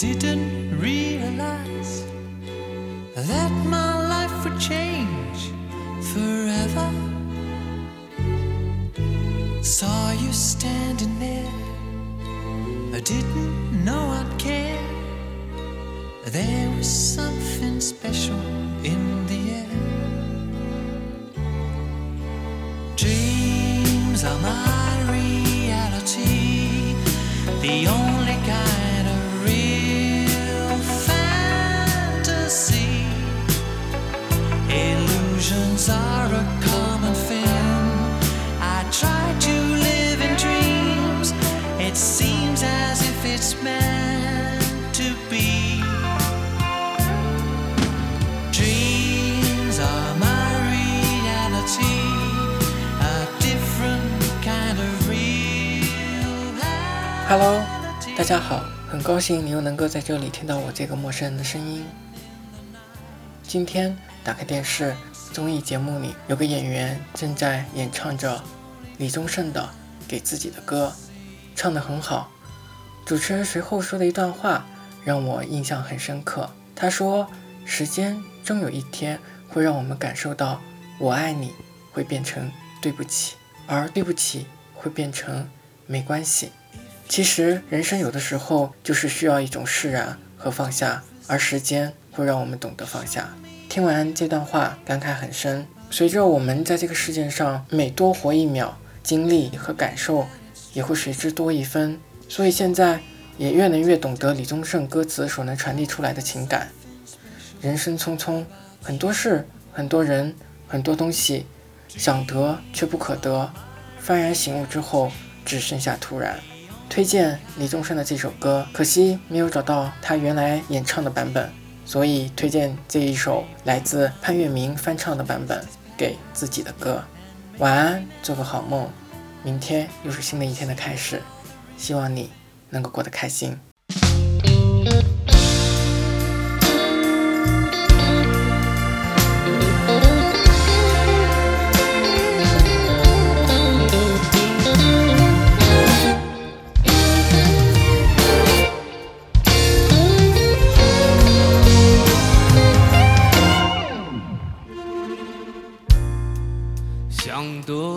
Didn't realize that my life would change forever. Saw you standing there. I didn't know I'd care. There was something special in the air. Dreams are my Hello，大家好，很高兴你又能够在这里听到我这个陌生人的声音。今天打开电视，综艺节目里有个演员正在演唱着李宗盛的《给自己的歌》，唱得很好。主持人随后说的一段话让我印象很深刻。他说：“时间终有一天会让我们感受到我爱你会变成对不起，而对不起会变成没关系。”其实人生有的时候就是需要一种释然和放下，而时间会让我们懂得放下。听完这段话，感慨很深。随着我们在这个世界上每多活一秒，经历和感受也会随之多一分。所以现在也越能越懂得李宗盛歌词所能传递出来的情感。人生匆匆，很多事，很多人，很多东西，想得却不可得。幡然醒悟之后，只剩下突然。推荐李宗盛的这首歌，可惜没有找到他原来演唱的版本，所以推荐这一首来自潘粤明翻唱的版本给自己的歌。晚安，做个好梦，明天又是新的一天的开始，希望你能够过得开心。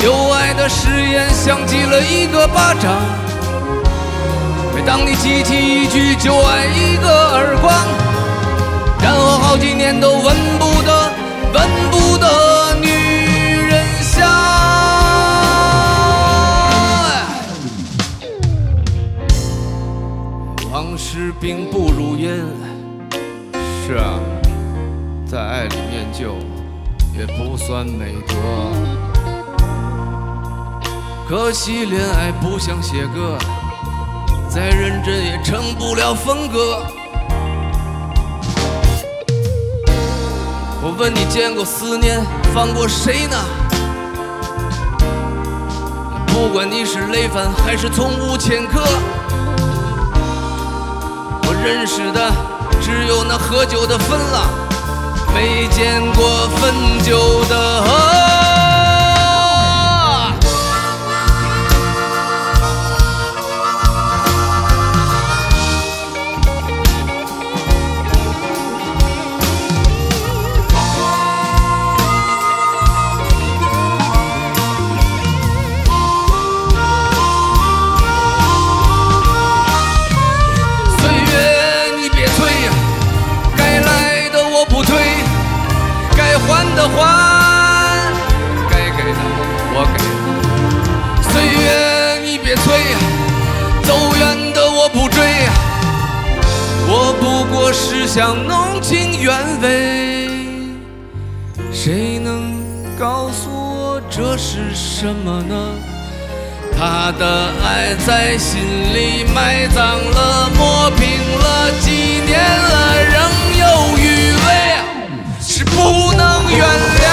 旧爱的誓言像记了一个巴掌，每当你记起一句就爱，一个耳光，然后好几年都闻不得、闻不得女人香。往事并不如烟，是啊，在爱里念旧也不算美德。可惜恋爱不像写歌，再认真也成不了风格。我问你见过思念放过谁呢？不管你是累犯还是从无前科，我认识的只有那喝酒的分了，没见过分酒的走远的我不追，我不过是想弄清原委。谁能告诉我这是什么呢？他的爱在心里埋葬了，磨平了，几年了，仍有余味，是不能原谅。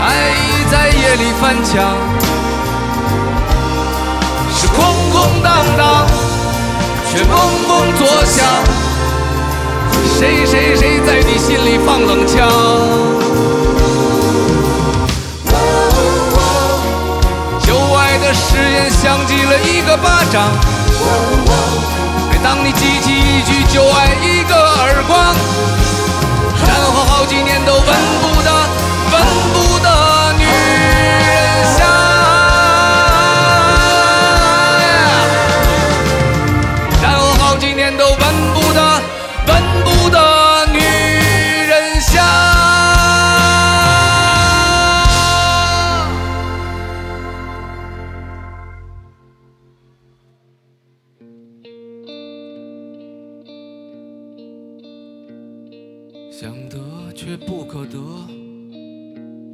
爱已在夜里翻墙，空荡荡，却嗡嗡作响。谁谁谁在你心里放冷枪？旧爱的誓言像极了一个巴掌，每当你记起一句就爱，一个耳光，然后好几年都闻不想得却不可得，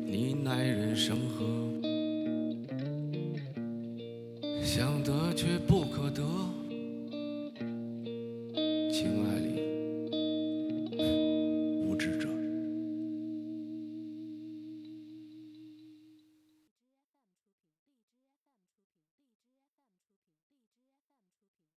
你奈人生何？想得却不可得，